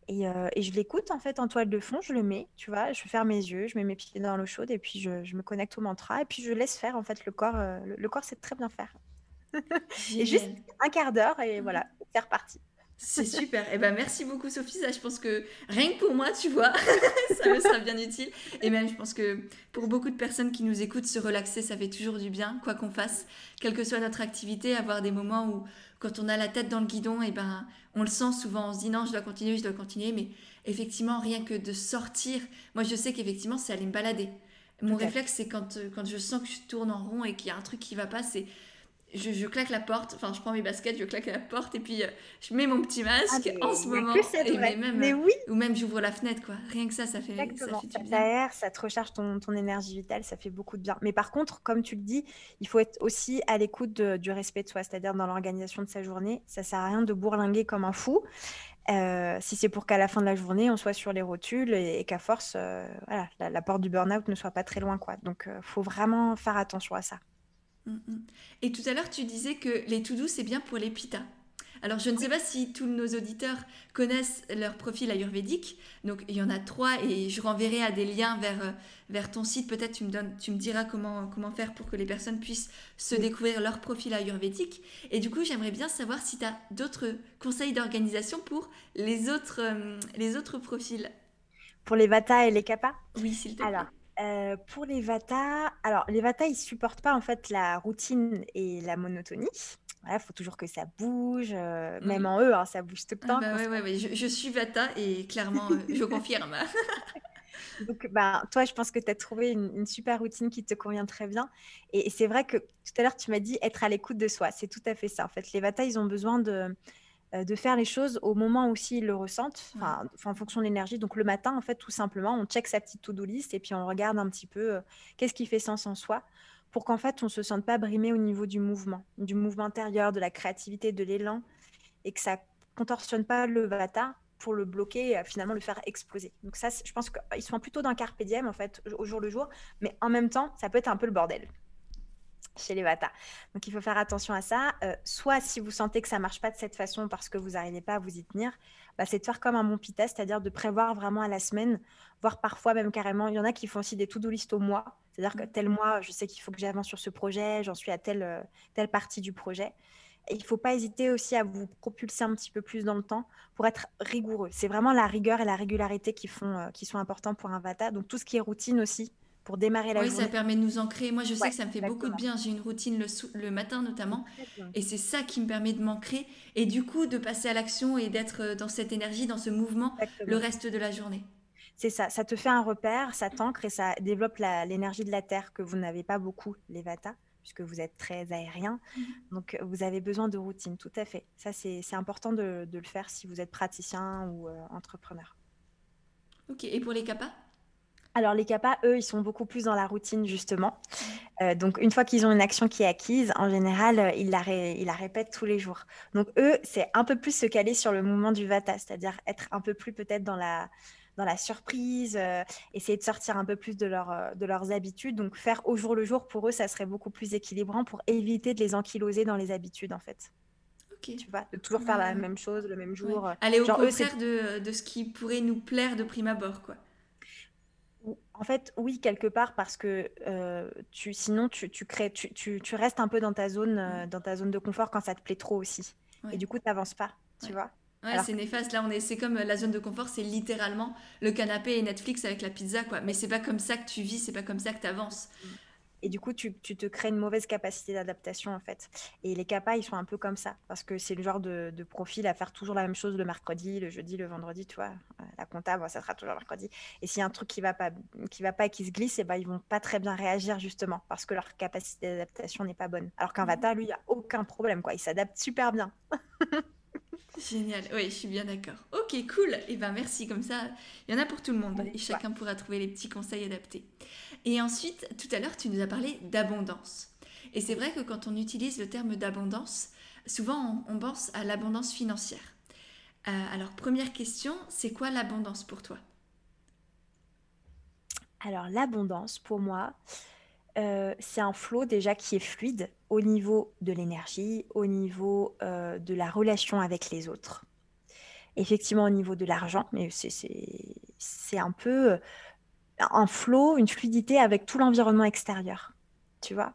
Et, euh, je l'écoute en fait en toile de fond, je le mets, tu vois, je ferme mes yeux, je mets mes pieds dans l'eau chaude et puis je, me connecte au mantra et puis je laisse faire en fait le corps. Euh, le, corps sait très bien faire. et juste un quart d'heure et voilà, c'est reparti. C'est super. Eh ben merci beaucoup Sophie. Ça, je pense que rien que pour moi, tu vois, ça me sera bien utile. Et même, je pense que pour beaucoup de personnes qui nous écoutent, se relaxer, ça fait toujours du bien, quoi qu'on fasse, quelle que soit notre activité, avoir des moments où, quand on a la tête dans le guidon, et eh ben on le sent souvent. On se dit non, je dois continuer, je dois continuer. Mais effectivement, rien que de sortir, moi, je sais qu'effectivement, c'est aller me balader. Mon réflexe, c'est quand, euh, quand je sens que je tourne en rond et qu'il y a un truc qui va pas, c'est je, claque la porte, enfin je prends mes baskets, je claque la porte et puis euh, je mets mon petit masque ah, en ce moment. Et même, mais oui. Ou même j'ouvre la fenêtre, quoi. Rien que ça, ça fait, ça fait du bien. Ça ça te recharge ton, ton, énergie vitale, ça fait beaucoup de bien. Mais par contre, comme tu le dis, il faut être aussi à l'écoute du respect de soi, c'est-à-dire dans l'organisation de sa journée. Ça sert à rien de bourlinguer comme un fou. Euh, si c'est pour qu'à la fin de la journée, on soit sur les rotules et, qu'à force, euh, voilà, la, porte du burn-out ne soit pas très loin. Quoi. Donc, il faut vraiment faire attention à ça. Mm, mm. Et tout à l'heure, tu disais que les to-do, c'est bien pour les pitas. Alors, je ne sais pas si tous nos auditeurs connaissent leur profil ayurvédique. Donc, il y en a trois et je renverrai à des liens vers, euh, vers ton site. Peut-être tu me, donnes, tu me diras comment, comment faire pour que les personnes puissent se découvrir leur profil ayurvédique. Et du coup, j'aimerais bien savoir si tu as d'autres conseils d'organisation pour les autres, euh, les autres profils. Pour les Vata et les Kappa Oui, s'il te plaît. Alors, euh, pour les Vata, alors les Vata, ils supportent pas en fait la routine et la monotonie. Il faut toujours que ça bouge, euh, même mmh. en eux, hein, ça bouge tout le ah temps. bah ouais, ouais, Je, suis Vata et clairement, euh, je confirme. Donc, bah, toi, je pense que tu as trouvé une, super routine qui te convient très bien. Et, et c'est vrai que tout à l'heure, tu m'as dit être à l'écoute de soi. C'est tout à fait ça. En fait, les Vata, ils ont besoin de, de faire les choses au moment où ils le ressentent, en fonction de l'énergie. Donc le matin, en fait, tout simplement, on check sa petite to-do list et puis on regarde un petit peu euh, qu'est-ce qui fait sens en soi pour qu'en fait, on ne se sente pas brimé au niveau du mouvement, du mouvement intérieur, de la créativité, de l'élan. et que ça contorsionne pas le vata pour le bloquer et finalement le faire exploser. Donc ça, je pense qu'ils sont plutôt d'un carpe diem en fait au jour le jour, mais en même temps, ça peut être un peu le bordel chez les Vata. Donc il faut faire attention à ça. Euh, soit si vous sentez que ça marche pas de cette façon parce que vous n'arrivez pas à vous y tenir, bah, c'est de faire comme un bon pita, c'est-à-dire de prévoir vraiment à la semaine, voire parfois même carrément. Il y en a qui font aussi des to-do list au mois, c'est-à-dire que mmh. tel mois, je sais qu'il faut que j'avance sur ce projet, j'en suis à telle, euh, telle partie du projet. Et il ne faut pas hésiter aussi à vous propulser un petit peu plus dans le temps pour être rigoureux. C'est vraiment la rigueur et la régularité qui, font, euh, qui sont importants pour un Vata. Donc tout ce qui est routine aussi, pour démarrer la oui, journée. ça permet de nous ancrer. Moi, je sais que ça me fait beaucoup de bien. J'ai une routine le, le matin notamment. Et c'est ça qui me permet de m'ancrer et du coup de passer à l'action et d'être euh, dans cette énergie, dans ce mouvement le reste de la journée. C'est ça, ça te fait un repère, ça t'ancre et ça développe l'énergie de la Terre que vous n'avez pas beaucoup, les Vata, puisque vous êtes très aérien. Mmh. Donc, vous avez besoin de routine, tout à fait. Ça, c'est important de, le faire si vous êtes praticien ou euh, entrepreneur. Ok, et pour les capas alors les CAPA, eux, ils sont beaucoup plus dans la routine justement. Euh, donc une fois qu'ils ont une action qui est acquise, en général, euh, ils, la la répètent tous les jours. Donc eux, c'est un peu plus se caler sur le mouvement du Vata, c'est-à-dire être un peu plus peut-être dans la, dans la surprise, euh, essayer de sortir un peu plus de, leur, de leurs habitudes. Donc faire au jour le jour, pour eux, ça serait beaucoup plus équilibrant pour éviter de les ankyloser dans les habitudes en fait. Ok. Tu vois, de toujours faire la même chose le même jour. Aller au contraire de, de, ce qui pourrait nous plaire de prime abord, quoi. En fait, oui, quelque part, parce que euh, tu, sinon, tu, crées, tu, restes un peu dans ta, zone, euh, dans ta zone de confort quand ça te plaît trop aussi. Et du coup, tu n'avances pas, tu vois. Ouais, c'est néfaste. Là, on est, c'est comme la zone de confort, c'est littéralement le canapé et Netflix avec la pizza, quoi. Mais c'est pas comme ça que tu vis, c'est pas comme ça que tu avances. Et du coup, tu, te crées une mauvaise capacité d'adaptation, en fait. Et les capas, ils sont un peu comme ça, parce que c'est le genre de, profil à faire toujours la même chose le mercredi, le jeudi, le vendredi, tu vois. Euh, la comptable, ça sera toujours le mercredi. Et s'il y a un truc qui va pas, qui va pas et qui se glisse, et eh ben, ils vont pas très bien réagir, justement, parce que leur capacité d'adaptation n'est pas bonne. Alors qu'un. Vata, lui, il n'y a aucun problème, quoi. Il s'adapte super bien. Génial, oui, je suis bien d'accord. Ok, cool. Et eh ben merci, comme ça, il y en a pour tout le monde et chacun pourra trouver les petits conseils adaptés. Et ensuite, tout à l'heure, tu nous as parlé d'abondance. Et c'est vrai que quand on utilise le terme d'abondance, souvent on, pense à l'abondance financière. Euh, alors, première question, c'est quoi l'abondance pour toi? Alors, l'abondance, pour moi, euh, c'est un flot déjà qui est fluide au niveau de l'énergie, au niveau euh, de la relation avec les autres. Effectivement, au niveau de l'argent, mais c'est un peu un flot, une fluidité avec tout l'environnement extérieur, tu vois?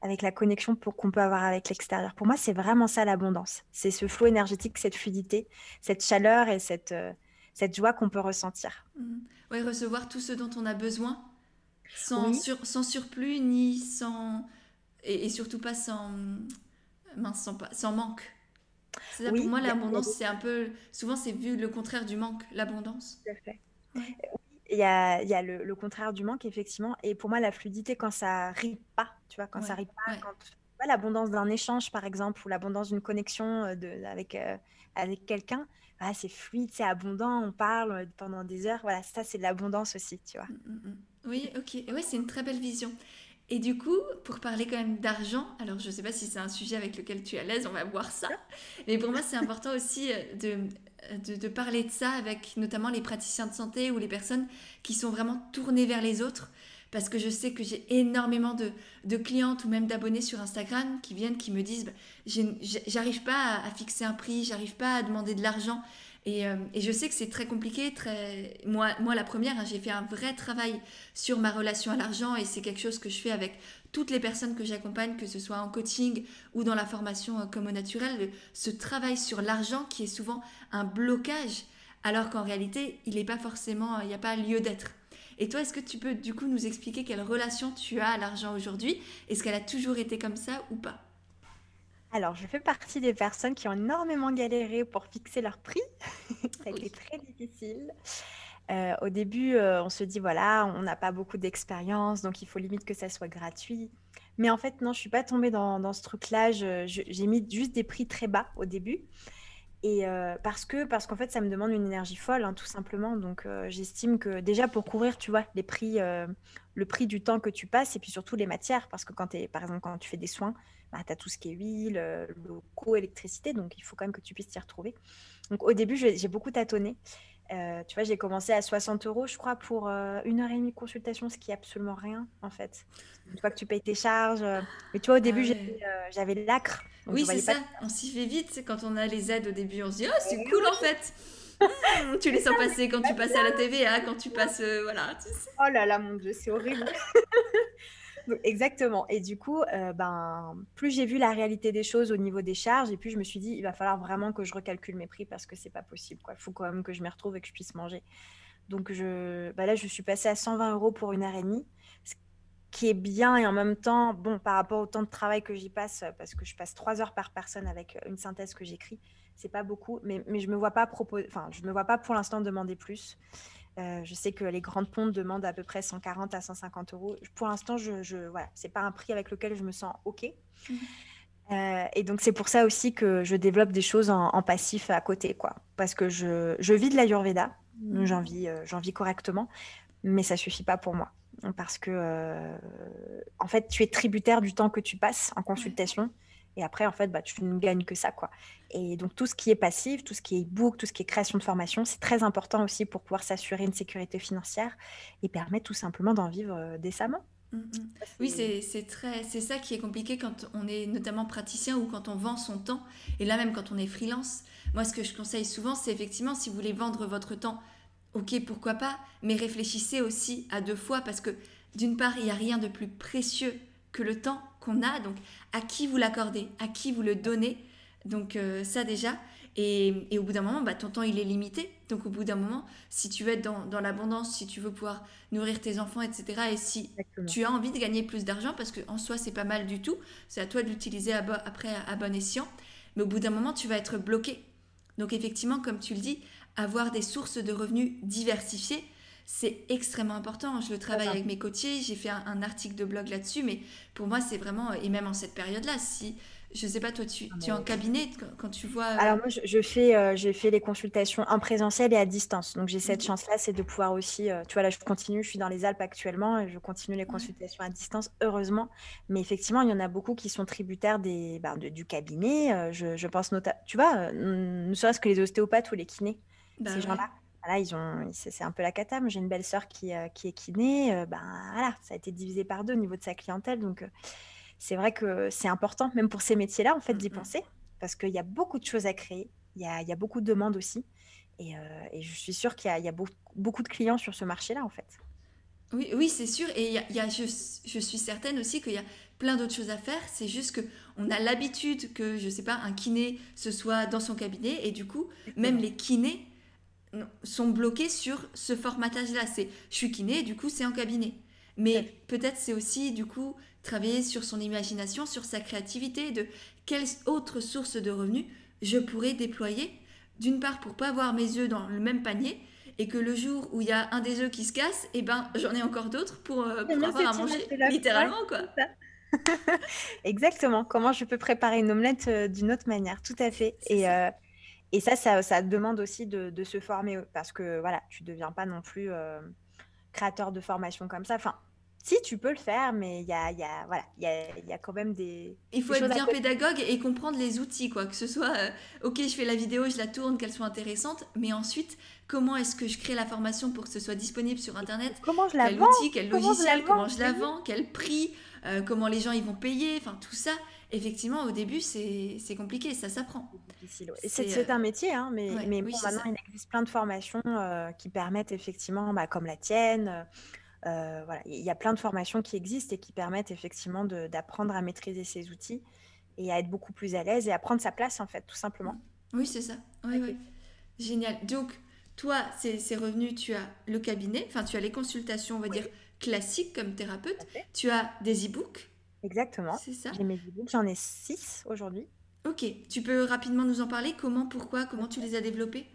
Avec la connexion qu'on peut avoir avec l'extérieur. Pour moi, c'est vraiment ça l'abondance. C'est ce flot énergétique, cette fluidité, cette chaleur et cette, euh, cette joie qu'on peut ressentir. Mmh. Oui, recevoir tout ce dont on a besoin, sans, sans surplus ni sans... Et, surtout pas sans... Mince, sans, sans manque. Ça, pour moi, l'abondance, c'est un peu... Souvent, c'est vu le contraire du manque, l'abondance. Tout à fait. Il y a, y a le, contraire du manque, effectivement. Et pour moi, la fluidité, quand ça arrive pas, tu vois, quand ça arrive pas, quand l'abondance d'un échange, par exemple, ou l'abondance d'une connexion euh, de, avec, euh, avec quelqu'un, ah, c'est fluide, c'est abondant, on parle euh, pendant des heures. Voilà, ça, c'est de l'abondance aussi, tu vois. Mmh, mmh, mmh. Oui, ok. Oui, c'est une très belle vision. Et du coup, pour parler quand même d'argent, alors je ne sais pas si c'est un sujet avec lequel tu es à l'aise, on va voir ça. Mais pour moi, c'est important aussi de de, parler de ça avec notamment les praticiens de santé ou les personnes qui sont vraiment tournées vers les autres. Parce que je sais que j'ai énormément de, clientes ou même d'abonnés sur Instagram qui viennent, qui me disent bah, j'arrive pas à, fixer un prix, j'arrive pas à demander de l'argent. Et, euh, je sais que c'est très compliqué. Très... Moi, moi, la première, hein, j'ai fait un vrai travail sur ma relation à l'argent et c'est quelque chose que je fais avec toutes les personnes que j'accompagne, que ce soit en coaching ou dans la formation euh, comme au naturel, ce travail sur l'argent qui est souvent un blocage, alors qu'en réalité, il n'est pas forcément, il n'y a pas lieu d'être. Et toi, est-ce que tu peux du coup nous expliquer quelle relation tu as à l'argent aujourd'hui? Est-ce qu'elle a toujours été comme ça ou pas? Alors, je fais partie des personnes qui ont énormément galéré pour fixer leur prix. ça a été très difficile. Euh, au début, euh, on se dit, voilà, on n'a pas beaucoup d'expérience, donc il faut limite que ça soit gratuit. Mais en fait, non, je ne suis pas tombée dans, ce truc-là. J'ai mis juste des prix très bas au début. Et euh, parce que parce qu'en fait, ça me demande une énergie folle, hein, tout simplement. Donc, j'estime que déjà pour couvrir, tu vois, les prix, le prix du temps que tu passes et puis surtout les matières. Parce que quand tu par exemple, quand tu fais des soins, bah, tu as tout ce qui est huile, locaux, électricité. Donc, il faut quand même que tu puisses t'y retrouver. Donc, au début, j'ai beaucoup tâtonné. Tu vois, j'ai commencé à 60 euros, je crois, pour une heure et demie de consultation, ce qui est absolument rien, en fait. Tu vois que tu payes tes charges. mais tu vois, au début, ah j'avais l'acre oui, c'est ça. On s'y fait vite. Quand on a les aides au début, on se dit Oh, c'est cool en fait. Tu les sens passer quand tu passes à la TVA, quand tu passes. Euh, voilà. Oh là là, mon Dieu, c'est horrible. exactement. Et du coup, euh, ben, plus j'ai vu la réalité des choses au niveau des charges, et puis je me suis dit Il va falloir vraiment que je recalcule mes prix parce que c'est pas possible. Il faut quand même que je m'y retrouve et que je puisse manger. Donc je, bah là, je suis passée à 120 euros pour une heure et demie qui est bien et en même temps, bon, par rapport au temps de travail que j'y passe, parce que je passe trois heures par personne avec une synthèse que j'écris, c'est pas beaucoup, mais, mais je me vois pas proposer, enfin, je me vois pas pour l'instant demander plus. Euh, je sais que les grandes pontes demandent à peu près 140 à 150 euros. Pour l'instant, je, je voilà, c'est pas un prix avec lequel je me sens ok. Mmh. Euh, et donc c'est pour ça aussi que je développe des choses en, passif à côté, quoi. Parce que je, je vis de l'ayurveda, mmh. j'en vis, euh, j'en vis correctement, mais ça suffit pas pour moi parce que en fait tu es tributaire du temps que tu passes en consultation et après en fait bah, tu ne gagnes que ça quoi et donc tout ce qui est passif tout ce qui est e-book tout ce qui est création de formation c'est très important aussi pour pouvoir s'assurer une sécurité financière et permettre tout simplement d'en vivre euh, décemment mmh, mmh. Oui, c'est très, c'est ça qui est compliqué quand on est notamment praticien ou quand on vend son temps. Et là même quand on est freelance, moi ce que je conseille souvent, c'est effectivement si vous voulez vendre votre temps ok, pourquoi pas, mais réfléchissez aussi à deux fois parce que d'une part, il n'y a rien de plus précieux que le temps qu'on a, donc à qui vous l'accordez, à qui vous le donnez, donc euh, ça déjà. Et, au bout d'un moment, bah, ton temps, il est limité. Donc au bout d'un moment, si tu veux être dans, l'abondance, si tu veux pouvoir nourrir tes enfants, etc., et si tu as envie de gagner plus d'argent, parce qu'en soi, c'est pas mal du tout, c'est à toi de l'utiliser après à bon escient, mais au bout d'un moment, tu vas être bloqué. Donc effectivement, comme tu le dis, avoir des sources de revenus diversifiées, c'est extrêmement important. Je le travaille avec mes coachés, j'ai fait un, article de blog là-dessus, mais pour moi, c'est vraiment, et même en cette période-là, si, je sais pas, toi, tu, ah, tu es en cabinet quand, tu vois. Euh, Alors, moi, je, fais, euh, j'ai fait les consultations en présentiel et à distance. Donc, j'ai cette chance-là, c'est de pouvoir aussi, euh, tu vois, là, je continue, je suis dans les Alpes actuellement et je continue les consultations à distance, heureusement. Mais effectivement, il y en a beaucoup qui sont tributaires des, ben, du cabinet. je, je pense notamment, tu vois, ne serait-ce que les ostéopathes ou les kinés. Bah ces gens-là. Ils ont, c'est un peu la cata. J'ai une belle sœur qui, euh, qui est kiné. Euh, ben voilà, ça a été divisé par deux au niveau de sa clientèle. Donc, euh, c'est vrai que c'est important, même pour ces métiers-là, en fait, d'y penser, parce qu'il y a beaucoup de choses à créer. Il y a, y a beaucoup de demandes aussi. Et, et je suis sûre qu'il y a, y a beaucoup, beaucoup de clients sur ce marché-là, en fait. Oui, oui c'est sûr. Et il y a, je, je, suis certaine aussi qu'il y a plein d'autres choses à faire. C'est juste que on a l'habitude que, je sais pas, un kiné ce soit dans son cabinet. Et du coup, même les kinés sont bloqués sur ce formatage-là. C'est je suis kiné, du coup c'est en cabinet. Mais peut-être c'est aussi du coup travailler sur son imagination, sur sa créativité, de quelles autres sources de revenus je pourrais déployer. D'une part pour pas avoir mes œufs dans le même panier et que le jour où il y a un des œufs qui se casse, et eh ben j'en ai encore d'autres pour, euh, avoir à manger, littéralement quoi. Exactement. Comment je peux préparer une omelette euh, d'une autre manière, tout à fait. Et, euh, et ça, ça, demande aussi de, se former parce que voilà, tu ne deviens pas non plus euh, créateur de formation comme ça. Enfin, si tu peux le faire, mais il y a, y, a, voilà, y, a, y a quand même des. Il faut être bien pédagogue et comprendre les outils, quoi. Que ce soit, euh, ok, je fais la vidéo, je la tourne, qu'elle soit intéressante, mais ensuite, comment est-ce que je crée la formation pour que ce soit disponible sur Internet? Comment je la quel vends? outil, quel logiciel, comment je la vends, quel prix, euh, comment les gens ils vont payer, enfin tout ça effectivement, au début, c'est compliqué, ça s'apprend. C'est un métier, hein, mais, mais maintenant, il existe plein de formations euh, qui permettent effectivement, bah, comme la tienne, euh, voilà, il y a plein de formations qui existent et qui permettent effectivement d'apprendre à maîtriser ces outils et à être beaucoup plus à l'aise et à prendre sa place, en fait, tout simplement. Oui, c'est ça. Oui, oui. Génial. Donc, toi, ces revenus, tu as le cabinet, enfin, tu as les consultations, on va dire, classiques comme thérapeute, tu as des e-books Exactement. C'est ça. J'ai mes e j'en ai six aujourd'hui. Ok, tu peux rapidement nous en parler? Comment, pourquoi, comment tu les as développés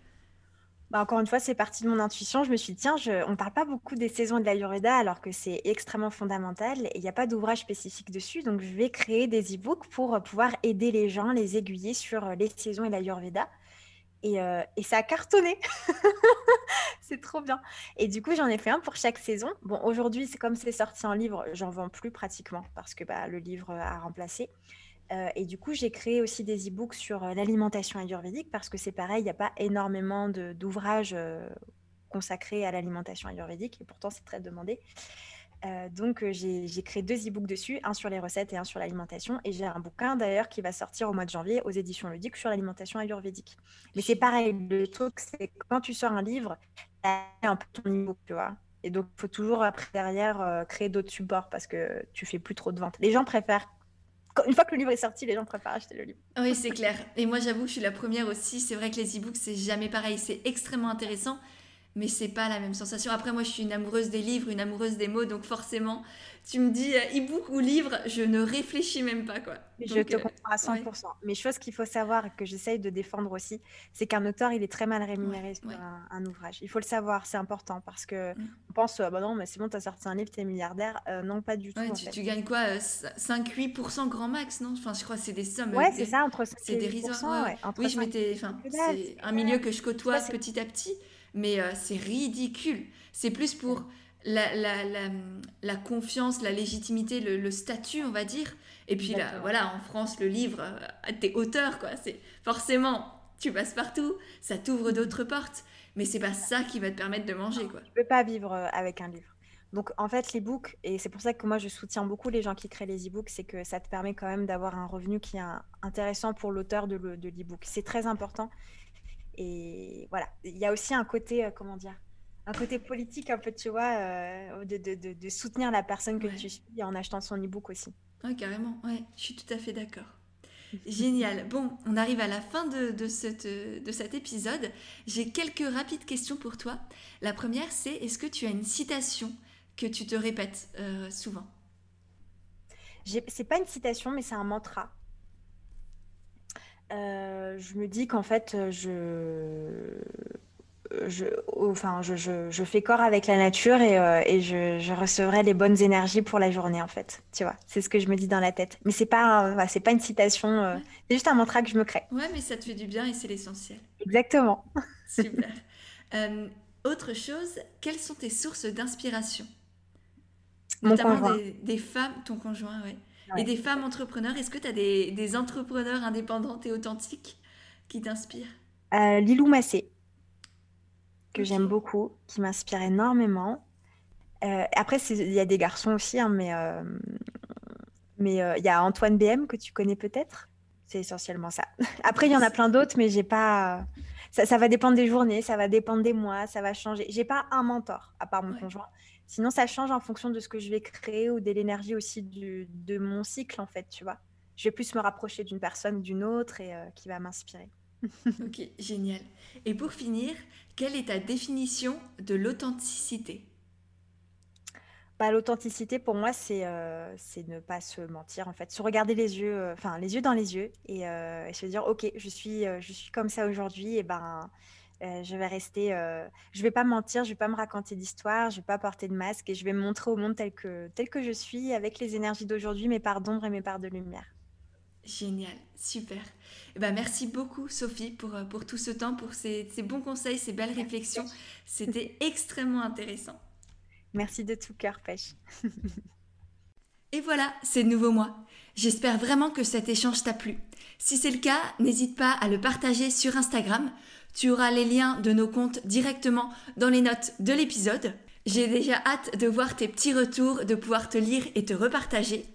bah encore une fois, c'est parti de mon intuition. Je me suis dit, tiens, je... on ne parle pas beaucoup des saisons de la l'Ayurveda alors que c'est extrêmement fondamental et il n'y a pas d'ouvrage spécifique dessus. Donc, je vais créer des e-books pour pouvoir aider les gens, les aiguiller sur les saisons et la l'Ayurveda. Et, euh, et, ça a cartonné. c'est trop bien. Et du coup, j'en ai fait un pour chaque saison. Bon, aujourd'hui, c'est comme c'est sorti en livre, j'en vends plus pratiquement parce que bah, le livre a remplacé. Euh, et du coup, j'ai créé aussi des e-books sur euh, l'alimentation ayurvédique parce que c'est pareil, il n'y a pas énormément d'ouvrages consacrés à l'alimentation ayurvédique et pourtant c'est très demandé. Euh, donc, euh, j'ai créé deux e-books dessus, un sur les recettes et un sur l'alimentation. Et j'ai un bouquin d'ailleurs qui va sortir au mois de janvier aux éditions ludiques sur l'alimentation ayurvédique. Mais c'est pareil, le truc, c'est quand tu sors un livre, as un peu ton e-book, tu vois. Et donc, il faut toujours après derrière euh, créer d'autres supports parce que tu fais plus trop de ventes. Les gens préfèrent une fois que le livre est sorti, les gens préfèrent acheter le livre. Oui, c'est clair. Et moi, j'avoue que je suis la première aussi. C'est vrai que les e-books, c'est jamais pareil. C'est extrêmement intéressant mais c'est pas la même sensation. Après, moi, je suis une amoureuse des livres, une amoureuse des mots, donc forcément, tu me dis euh, e-book ou livre, je ne réfléchis même pas, quoi. je te euh, comprends à 100%. Mais chose qu'il faut savoir et que j'essaye de défendre aussi, c'est qu'un auteur, il est très mal rémunéré sur Un, ouvrage. Il faut le savoir, c'est important parce que mm. on pense, euh, bah non, mais c'est bon, tu as sorti un livre, tu es milliardaire. non, pas du tout. tu, gagnes quoi 5-8% grand max, non? Enfin, je crois que c'est des sommes. Ouais, c'est ça, entre C'est dérisoire. oui, je m'étais. Enfin, c'est un milieu que je côtoie petit à petit mais euh, c'est ridicule. C'est plus pour la, la, la, la, confiance, la légitimité, le, statut, on va dire. Et puis là, voilà, en France, le livre, euh, t'es auteur, quoi. C'est forcément, tu passes partout, ça t'ouvre d'autres portes, mais c'est pas ça qui va te permettre de manger, quoi. Tu peux pas vivre euh, avec un livre. Donc en fait, les books, et c'est pour ça que moi je soutiens beaucoup les gens qui créent les e-books, c'est que ça te permet quand même d'avoir un revenu qui est intéressant pour l'auteur de l'e-book. C'est très important. Et voilà, il y a aussi un côté, euh, comment dire, un côté politique un peu, tu vois, euh, de, de, de, soutenir la personne que tu suis en achetant son e-book aussi. Oui, carrément, ouais, je suis tout à fait d'accord. Génial. Bon, on arrive à la fin de, de, cette, de cet épisode. J'ai quelques rapides questions pour toi. La première, c'est est-ce que tu as une citation que tu te répètes euh, souvent? C'est pas une citation, mais c'est un mantra. Euh, je me dis qu'en fait, je, je, enfin, je, je, fais corps avec la nature et, euh, et je, je, recevrai les bonnes énergies pour la journée, en fait. Tu vois, c'est ce que je me dis dans la tête. Mais c'est pas, c'est pas une citation, euh, c'est juste un mantra que je me crée. Ouais, mais ça te fait du bien et c'est l'essentiel. Exactement. Super. autre chose, quelles sont tes sources d'inspiration? Notamment des, des, femmes, ton conjoint, ouais. Et des femmes entrepreneurs, est-ce que tu as des, des, entrepreneurs indépendantes et authentiques qui t'inspirent? Euh, Lilou Massé, que j'aime beaucoup, qui m'inspire énormément. Euh, après, il y a des garçons aussi, hein, mais euh, mais il y a Antoine BM que tu connais peut-être? C'est essentiellement ça. Après, il y en a plein d'autres, mais j'ai pas. Ça, ça, va dépendre des journées, ça va dépendre des mois, ça va changer. J'ai pas un mentor, à part mon conjoint. Sinon, ça change en fonction de ce que je vais créer ou de l'énergie aussi du, de mon cycle, en fait, tu vois. Je vais plus me rapprocher d'une personne, d'une autre et euh, qui va m'inspirer. ok, génial. Et pour finir, quelle est ta définition de l'authenticité? Bah, L'authenticité, pour moi, c'est euh, ne pas se mentir, en fait. Se regarder les yeux, euh, enfin, les yeux dans les yeux et, et, se dire, OK, je suis, je suis comme ça aujourd'hui, et ben euh, je vais rester, euh, je vais pas mentir, je vais pas me raconter d'histoire, je vais pas porter de masque et je vais me montrer au monde tel que, tel que je suis avec les énergies d'aujourd'hui, mes parts d'ombre et mes parts de lumière. Génial, super. Eh ben, merci beaucoup Sophie pour, euh, pour tout ce temps, pour ces, ces bons conseils, ces belles réflexions. C'était extrêmement intéressant. Merci de tout cœur, Pêche. et voilà, c'est nouveau mois. J'espère vraiment que cet échange t'a plu. Si c'est le cas, n'hésite pas à le partager sur Instagram tu auras les liens de nos comptes directement dans les notes de l'épisode. J'ai déjà hâte de voir tes petits retours, de pouvoir te lire et te repartager.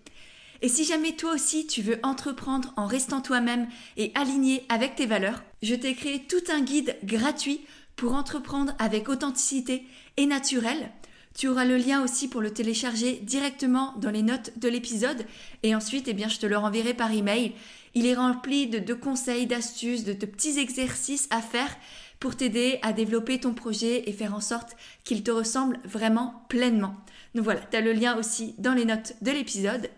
Et si jamais toi aussi tu veux entreprendre en restant toi-même et aligné avec tes valeurs, je t'ai créé tout un guide gratuit pour entreprendre avec authenticité et naturel. Tu auras le lien aussi pour le télécharger directement dans les notes de l'épisode et ensuite eh bien je te le renverrai par email il est rempli de, conseils, d'astuces, de, petits exercices à faire pour t'aider à développer ton projet et faire en sorte qu'il te ressemble vraiment pleinement. Donc voilà, tu as le lien aussi dans les notes de l'épisode.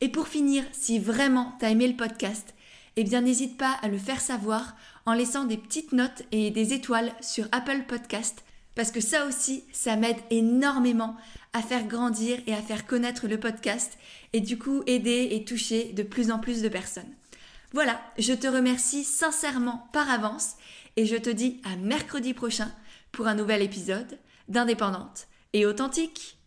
Et pour finir, si vraiment tu as aimé le podcast, eh bien n'hésite pas à le faire savoir en laissant des petites notes et des étoiles sur Apple Podcast parce que ça aussi, ça m'aide énormément à faire grandir et à faire connaître le podcast et du coup aider et toucher de plus en plus de personnes. Voilà, je te remercie sincèrement par avance et je te dis à mercredi prochain pour un nouvel épisode d'Indépendante et authentique.